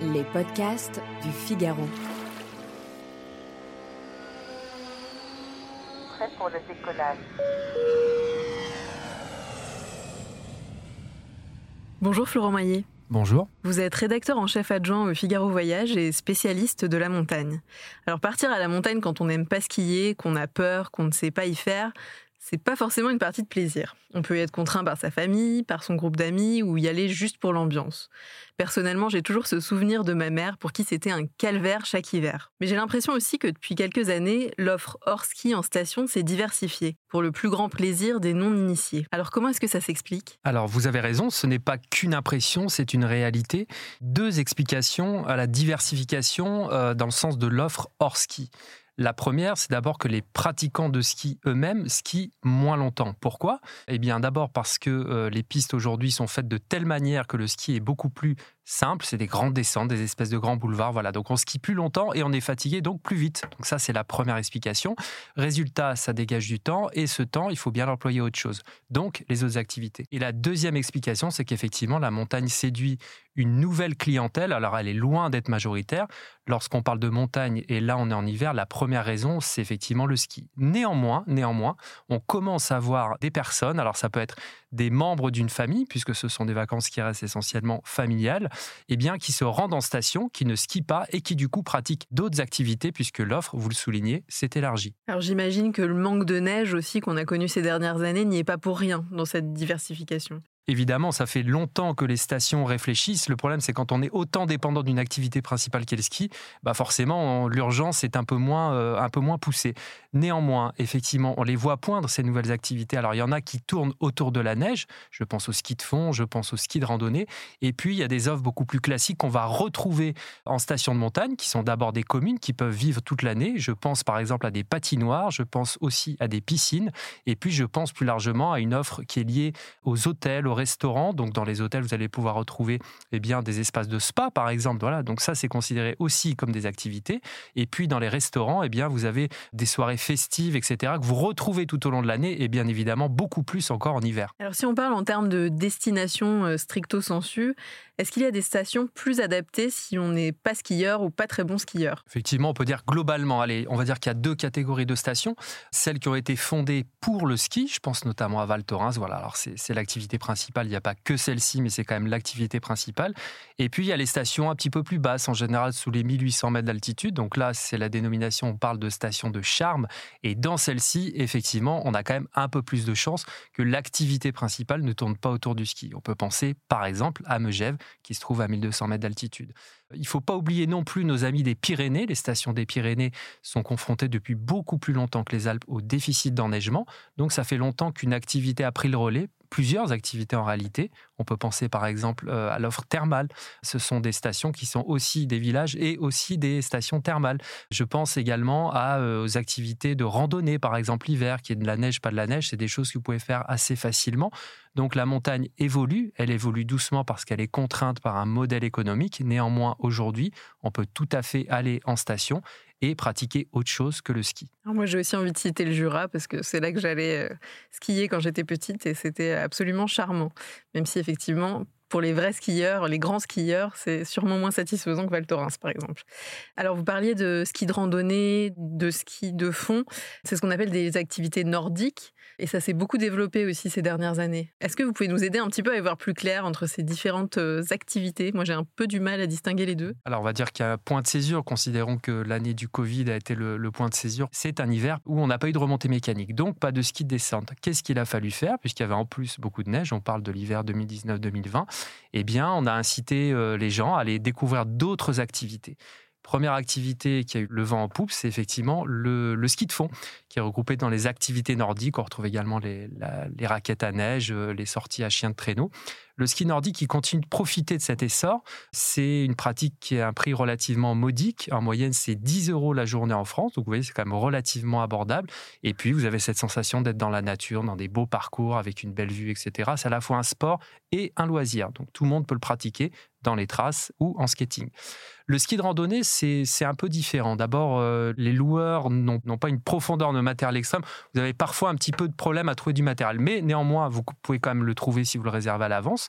Les podcasts du Figaro. Prêt pour le décollage. Bonjour Florent Maillet. Bonjour. Vous êtes rédacteur en chef adjoint au Figaro Voyage et spécialiste de la montagne. Alors partir à la montagne quand on n'aime pas skier, qu'on a peur, qu'on ne sait pas y faire, c'est pas forcément une partie de plaisir. On peut y être contraint par sa famille, par son groupe d'amis ou y aller juste pour l'ambiance. Personnellement, j'ai toujours ce souvenir de ma mère pour qui c'était un calvaire chaque hiver. Mais j'ai l'impression aussi que depuis quelques années, l'offre hors ski en station s'est diversifiée pour le plus grand plaisir des non-initiés. Alors comment est-ce que ça s'explique? Alors vous avez raison, ce n'est pas qu'une impression, c'est une réalité. Deux explications à la diversification euh, dans le sens de l'offre hors ski. La première, c'est d'abord que les pratiquants de ski eux-mêmes skient moins longtemps. Pourquoi? Eh bien d'abord parce que euh, les pistes aujourd'hui sont faites de telle manière que le ski est beaucoup plus simple, c'est des grandes descentes, des espèces de grands boulevards, voilà. Donc on skie plus longtemps et on est fatigué donc plus vite. Donc ça c'est la première explication. Résultat, ça dégage du temps et ce temps, il faut bien l'employer autre chose. Donc les autres activités. Et la deuxième explication, c'est qu'effectivement la montagne séduit une nouvelle clientèle. Alors elle est loin d'être majoritaire. Lorsqu'on parle de montagne et là on est en hiver, la première raison c'est effectivement le ski. Néanmoins, néanmoins, on commence à voir des personnes. Alors ça peut être des membres d'une famille, puisque ce sont des vacances qui restent essentiellement familiales, eh bien, qui se rendent en station, qui ne skient pas et qui du coup pratiquent d'autres activités, puisque l'offre, vous le soulignez, s'est élargie. Alors j'imagine que le manque de neige aussi qu'on a connu ces dernières années n'y est pas pour rien dans cette diversification. Évidemment, ça fait longtemps que les stations réfléchissent. Le problème, c'est quand on est autant dépendant d'une activité principale qu'est le ski, bah forcément, l'urgence est un peu moins, euh, un peu moins poussée. Néanmoins, effectivement, on les voit poindre ces nouvelles activités. Alors, il y en a qui tournent autour de la neige. Je pense au ski de fond, je pense au ski de randonnée. Et puis, il y a des offres beaucoup plus classiques qu'on va retrouver en station de montagne, qui sont d'abord des communes qui peuvent vivre toute l'année. Je pense par exemple à des patinoires, je pense aussi à des piscines. Et puis, je pense plus largement à une offre qui est liée aux hôtels, restaurants. Donc, dans les hôtels, vous allez pouvoir retrouver eh bien, des espaces de spa, par exemple. Voilà. Donc, ça, c'est considéré aussi comme des activités. Et puis, dans les restaurants, eh bien, vous avez des soirées festives, etc., que vous retrouvez tout au long de l'année et bien évidemment beaucoup plus encore en hiver. Alors, si on parle en termes de destination euh, stricto sensu, est-ce qu'il y a des stations plus adaptées si on n'est pas skieur ou pas très bon skieur? Effectivement, on peut dire globalement, allez, on va dire qu'il y a deux catégories de stations. Celles qui ont été fondées pour le ski, je pense notamment à Val Thorens, voilà, alors c'est l'activité principale, il n'y a pas que celle-ci, mais c'est quand même l'activité principale. Et puis il y a les stations un petit peu plus basses, en général sous les 1800 mètres d'altitude. Donc là, c'est la dénomination, on parle de stations de charme. Et dans celle-ci, effectivement, on a quand même un peu plus de chances que l'activité principale ne tourne pas autour du ski. On peut penser, par exemple, à Megève, qui se trouve à 1200 mètres d'altitude. Il ne faut pas oublier non plus nos amis des Pyrénées. Les stations des Pyrénées sont confrontées depuis beaucoup plus longtemps que les Alpes au déficit d'enneigement. Donc ça fait longtemps qu'une activité a pris le relais plusieurs activités en réalité. On peut penser par exemple euh, à l'offre thermale. Ce sont des stations qui sont aussi des villages et aussi des stations thermales. Je pense également euh, aux activités de randonnée, par exemple l'hiver, qui est de la neige, pas de la neige. C'est des choses que vous pouvez faire assez facilement. Donc la montagne évolue, elle évolue doucement parce qu'elle est contrainte par un modèle économique. Néanmoins, aujourd'hui, on peut tout à fait aller en station et pratiquer autre chose que le ski. moi, j'ai aussi envie de citer le Jura parce que c'est là que j'allais euh, skier quand j'étais petite et c'était absolument charmant. Même si effectivement, pour les vrais skieurs, les grands skieurs, c'est sûrement moins satisfaisant que Val Thorens, par exemple. Alors, vous parliez de ski de randonnée, de ski de fond. C'est ce qu'on appelle des activités nordiques. Et ça s'est beaucoup développé aussi ces dernières années. Est-ce que vous pouvez nous aider un petit peu à y voir plus clair entre ces différentes euh, activités? Moi, j'ai un peu du mal à distinguer les deux. Alors, on va dire qu'il y a point de césure. Considérons que l'année du Covid a été le, le point de césure. C'est un hiver où on n'a pas eu de remontée mécanique, donc pas de ski de descente. Qu'est-ce qu'il a fallu faire? Puisqu'il y avait en plus beaucoup de neige, on parle de l'hiver 2019-2020, eh bien, on a incité euh, les gens à aller découvrir d'autres activités. Première activité qui a eu le vent en poupe, c'est effectivement le, ski de fond, qui est regroupé dans les activités nordiques. On retrouve également les, raquettes à neige, euh, les sorties à chien de traîneau. Le ski nordique qui continue de profiter de cet essor. C'est une pratique qui a un prix relativement modique. En moyenne, c'est 10 euros la journée en France. Donc, vous voyez, c'est quand même relativement abordable. Et puis, vous avez cette sensation d'être dans la nature, dans des beaux parcours avec une belle vue, etc. C'est à la fois un sport et un loisir. Donc, tout le monde peut le pratiquer dans les traces ou en skating. Le ski de randonnée, c'est un peu différent. D'abord, euh, les loueurs n'ont pas une profondeur de matériel extrême. Vous avez parfois un petit peu de problème à trouver du matériel, mais néanmoins, vous pouvez quand même le trouver si vous le réservez à l'avance.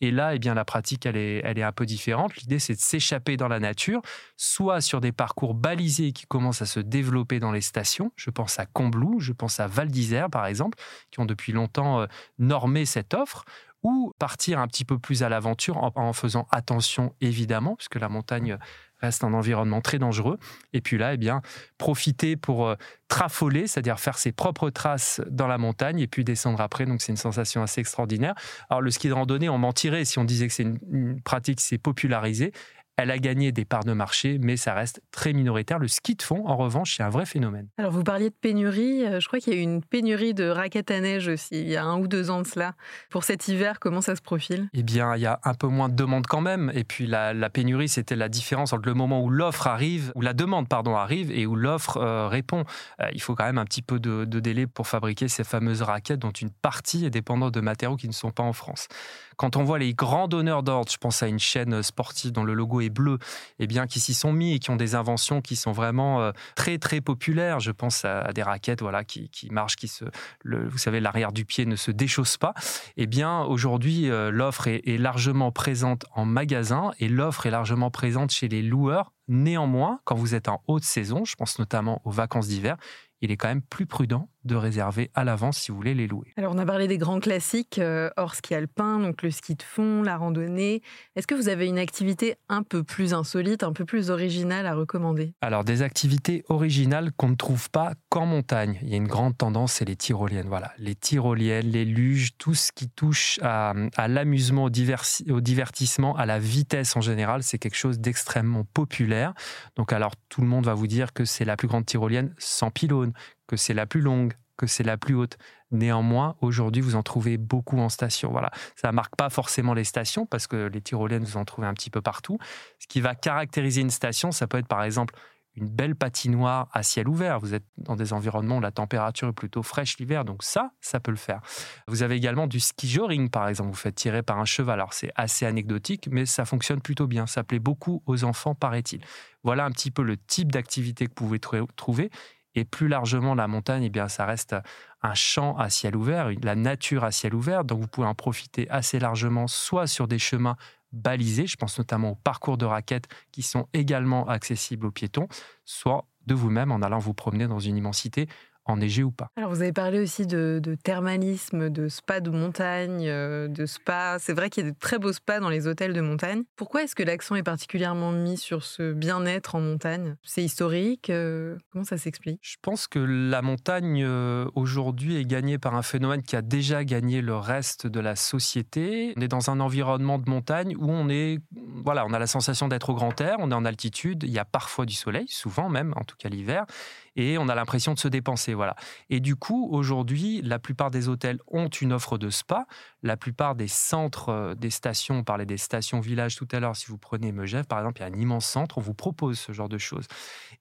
Et là, eh bien, la pratique, elle est, elle est un peu différente. L'idée, c'est de s'échapper dans la nature, soit sur des parcours balisés qui commencent à se développer dans les stations. Je pense à Combloux, je pense à Val d'Isère, par exemple, qui ont depuis longtemps euh, normé cette offre ou partir un petit peu plus à l'aventure en, faisant attention évidemment, puisque la montagne reste un environnement très dangereux. Et puis là, eh bien, profiter pour euh, trafoler, c'est-à-dire faire ses propres traces dans la montagne et puis descendre après. Donc c'est une sensation assez extraordinaire. Alors le ski de randonnée, on mentirait si on disait que c'est une pratique qui s'est popularisée. Elle a gagné des parts de marché, mais ça reste très minoritaire. Le ski de fond, en revanche, c'est un vrai phénomène. Alors, vous parliez de pénurie. Euh, je crois qu'il y a eu une pénurie de raquettes à neige aussi, il y a un ou deux ans de cela. Pour cet hiver, comment ça se profile? Eh bien, il y a un peu moins de demande quand même. Et puis, la, pénurie, c'était la différence entre le moment où l'offre arrive, où la demande, pardon, arrive et où l'offre euh, répond. Euh, il faut quand même un petit peu de, de délai pour fabriquer ces fameuses raquettes dont une partie est dépendante de matériaux qui ne sont pas en France. Quand on voit les grands donneurs d'ordre, je pense à une chaîne sportive dont le logo est bleu, eh bien, qui s'y sont mis et qui ont des inventions qui sont vraiment euh, très, très populaires. Je pense à, des raquettes voilà, qui, marchent, qui se, vous savez, l'arrière du pied ne se déchausse pas. Eh bien, aujourd'hui, euh, l'offre est largement présente en magasin et l'offre est largement présente chez les loueurs. Néanmoins, quand vous êtes en haute saison, je pense notamment aux vacances d'hiver, il est quand même plus prudent de réserver à l'avance si vous voulez les louer. Alors on a parlé des grands classiques euh, hors ski alpin, donc le ski de fond, la randonnée. Est-ce que vous avez une activité un peu plus insolite, un peu plus originale à recommander? Alors des activités originales qu'on ne trouve pas qu'en montagne. Il y a une grande tendance, c'est les tyroliennes. Voilà, les tyroliennes, les luges, tout ce qui touche à, l'amusement, au, au divertissement, à la vitesse en général, c'est quelque chose d'extrêmement populaire. Donc alors tout le monde va vous dire que c'est la plus grande tyrolienne sans pylône, que c'est la plus longue, que c'est la plus haute. Néanmoins, aujourd'hui, vous en trouvez beaucoup en station. Voilà, ça marque pas forcément les stations parce que les tyroliennes, vous en trouvez un petit peu partout. Ce qui va caractériser une station, ça peut être par exemple une belle patinoire à ciel ouvert. Vous êtes dans des environnements où la température est plutôt fraîche l'hiver, donc ça, ça peut le faire. Vous avez également du ski joring, par exemple. Vous faites tirer par un cheval. Alors c'est assez anecdotique, mais ça fonctionne plutôt bien. Ça plaît beaucoup aux enfants, paraît-il. Voilà un petit peu le type d'activité que vous pouvez trouver. Et plus largement, la montagne, eh bien, ça reste un champ à ciel ouvert, la nature à ciel ouvert. Donc, vous pouvez en profiter assez largement, soit sur des chemins balisés, je pense notamment aux parcours de raquettes qui sont également accessibles aux piétons, soit de vous-même en allant vous promener dans une immensité enneigé ou pas. Alors vous avez parlé aussi de, thermalisme, de spa de montagne, euh, de spa. C'est vrai qu'il y a de très beaux spas dans les hôtels de montagne. Pourquoi est-ce que l'accent est particulièrement mis sur ce bien-être en montagne? C'est historique euh, Comment ça s'explique? Je pense que la montagne euh, aujourd'hui est gagnée par un phénomène qui a déjà gagné le reste de la société. On est dans un environnement de montagne où on est, voilà, on a la sensation d'être au grand air, on est en altitude, il y a parfois du soleil, souvent même, en tout cas l'hiver, et on a l'impression de se dépenser. Voilà. Et du coup, aujourd'hui, la plupart des hôtels ont une offre de spa. La plupart des centres, euh, des stations, on parlait des stations villages tout à l'heure, si vous prenez Megève, par exemple, il y a un immense centre, on vous propose ce genre de choses.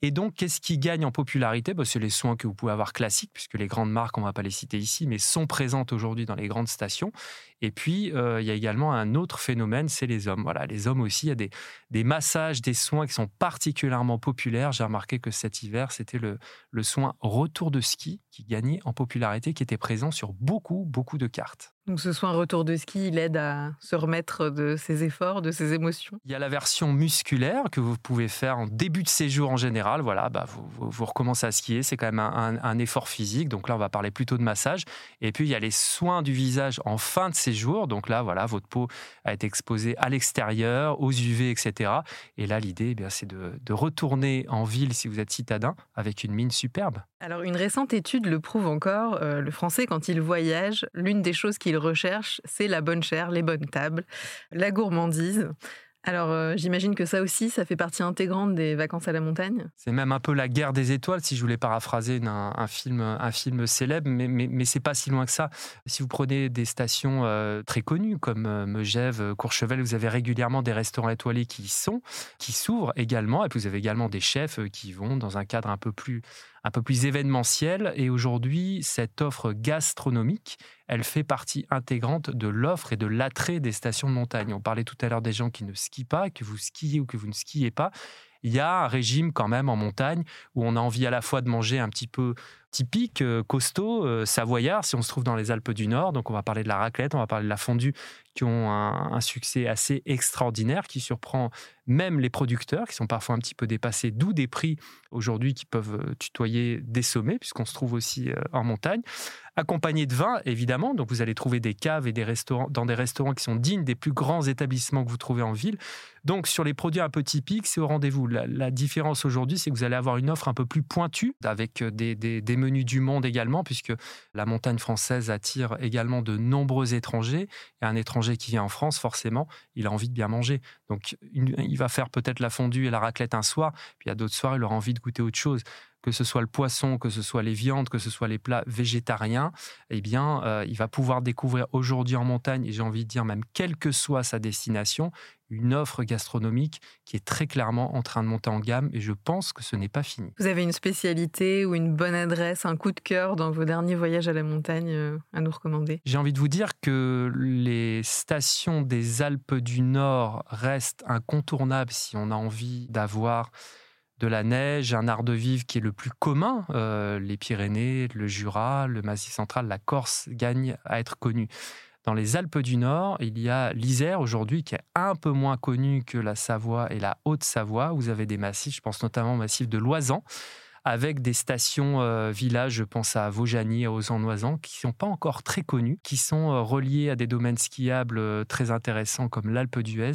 Et donc, qu'est-ce qui gagne en popularité? Bah, C'est les soins que vous pouvez avoir classiques, puisque les grandes marques, on ne va pas les citer ici, mais sont présentes aujourd'hui dans les grandes stations. Et puis, euh, il y a également un autre phénomène, c'est les hommes. Voilà, les hommes aussi, il y a des, des massages, des soins qui sont particulièrement populaires. J'ai remarqué que cet hiver, c'était le, le soin retour de ski qui gagnait en popularité, qui était présent sur beaucoup, beaucoup de cartes. Donc ce soin retour de ski, il aide à se remettre de ses efforts, de ses émotions. Il y a la version musculaire que vous pouvez faire en début de séjour en général. Voilà, bah vous, vous, recommencez à skier, c'est quand même un, effort physique. Donc là, on va parler plutôt de massage. Et puis il y a les soins du visage en fin de séjour. Donc là, voilà, votre peau a été exposée à l'extérieur, aux UV, etc. Et là, l'idée, eh c'est de, de retourner en ville si vous êtes citadin avec une mine superbe. Alors une récente étude le prouve encore. Euh, le Français, quand il voyage, l'une des choses qu'il recherche, c'est la bonne chair, les bonnes tables, la gourmandise. Alors, euh, j'imagine que ça aussi, ça fait partie intégrante des vacances à la montagne? C'est même un peu la guerre des étoiles, si je voulais paraphraser un, un film, un film célèbre, mais, mais, mais c'est pas si loin que ça. Si vous prenez des stations euh, très connues comme Megève, Courchevel, vous avez régulièrement des restaurants étoilés qui y sont, qui s'ouvrent également, et puis vous avez également des chefs qui vont dans un cadre un peu plus un peu plus événementiel. Et aujourd'hui, cette offre gastronomique, elle fait partie intégrante de l'offre et de l'attrait des stations de montagne. On parlait tout à l'heure des gens qui ne skient pas, que vous skiez ou que vous ne skiez pas. Il y a un régime quand même en montagne où on a envie à la fois de manger un petit peu typique, euh, costaud, euh, savoyard, si on se trouve dans les Alpes du Nord. Donc on va parler de la raclette, on va parler de la fondue, qui ont un, succès assez extraordinaire, qui surprend même les producteurs, qui sont parfois un petit peu dépassés, d'où des prix aujourd'hui qui peuvent euh, tutoyer des sommets, puisqu'on se trouve aussi en montagne accompagné de vin, évidemment. Donc, vous allez trouver des caves et des restaurants, dans des restaurants qui sont dignes des plus grands établissements que vous trouvez en ville. Donc, sur les produits un peu typiques, c'est au rendez-vous. La, différence aujourd'hui, c'est que vous allez avoir une offre un peu plus pointue, avec euh, des, des, menus du monde également, puisque la montagne française attire également de nombreux étrangers. Et un étranger qui vient en France, forcément, il a envie de bien manger. Donc, il va faire peut-être la fondue et la raclette un soir, puis à d'autres soirs, il aura envie de goûter autre chose que ce soit le poisson, que ce soit les viandes, que ce soit les plats végétariens, eh bien, euh, il va pouvoir découvrir aujourd'hui en montagne, et j'ai envie de dire même quelle que soit sa destination, une offre gastronomique qui est très clairement en train de monter en gamme et je pense que ce n'est pas fini. Vous avez une spécialité ou une bonne adresse, un coup de cœur dans vos derniers voyages à la montagne euh, à nous recommander? J'ai envie de vous dire que les stations des Alpes du Nord restent incontournables si on a envie d'avoir de la neige, un art de vivre qui est le plus commun. Euh, les Pyrénées, le Jura, le Massif central, la Corse gagnent à être connus. Dans les Alpes du Nord, il y a l'Isère aujourd'hui qui est un peu moins connu que la Savoie et la Haute-Savoie. Vous avez des massifs, je pense notamment au massif de Loisan, avec des stations euh, villages, je pense à Vaujany et aux Noisans, qui ne sont pas encore très connus, qui sont euh, reliés à des domaines skiables très intéressants comme l'Alpe d'Huez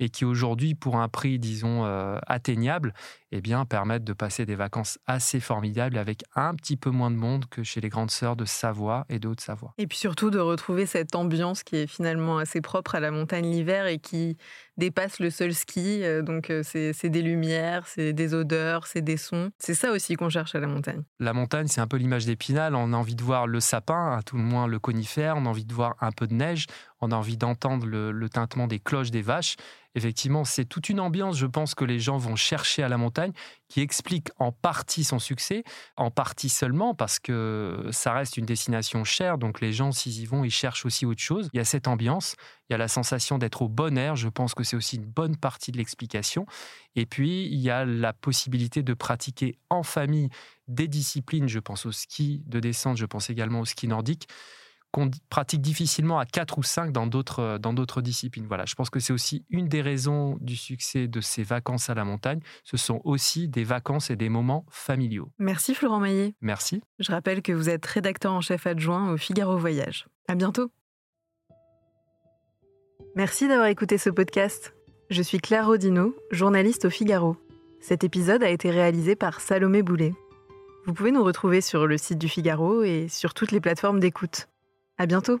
et qui aujourd'hui, pour un prix, disons, euh, atteignable, eh permettent de passer des vacances assez formidables avec un petit peu moins de monde que chez les grandes sœurs de Savoie et de savoie Et puis surtout de retrouver cette ambiance qui est finalement assez propre à la montagne l'hiver et qui dépasse le seul ski. Euh, donc, euh, c'est des lumières, c'est des odeurs, c'est des sons. C'est ça aussi qu'on cherche à la montagne. La montagne, c'est un peu l'image d'Épinal. On a envie de voir le sapin, à tout le moins le conifère. On a envie de voir un peu de neige. On a envie d'entendre le, tintement des cloches des vaches effectivement, c'est toute une ambiance, je pense, que les gens vont chercher à la montagne, qui explique en partie son succès, en partie seulement parce que ça reste une destination chère, donc les gens, s'ils y vont, ils cherchent aussi autre chose. Il y a cette ambiance, il y a la sensation d'être au bon air, je pense que c'est aussi une bonne partie de l'explication. Et puis, il y a la possibilité de pratiquer en famille des disciplines, je pense au ski de descente, je pense également au ski nordique, qu'on pratique difficilement à 4 ou 5 dans d'autres, euh, dans d'autres disciplines. Voilà, je pense que c'est aussi une des raisons du succès de ces vacances à la montagne. Ce sont aussi des vacances et des moments familiaux. Merci Florent Maillet. Merci. Je rappelle que vous êtes rédacteur en chef adjoint au Figaro Voyage. À bientôt. Merci d'avoir écouté ce podcast. Je suis Claire Rodino, journaliste au Figaro. Cet épisode a été réalisé par Salomé Boulet. Vous pouvez nous retrouver sur le site du Figaro et sur toutes les plateformes d'écoute. À bientôt.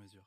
mesure.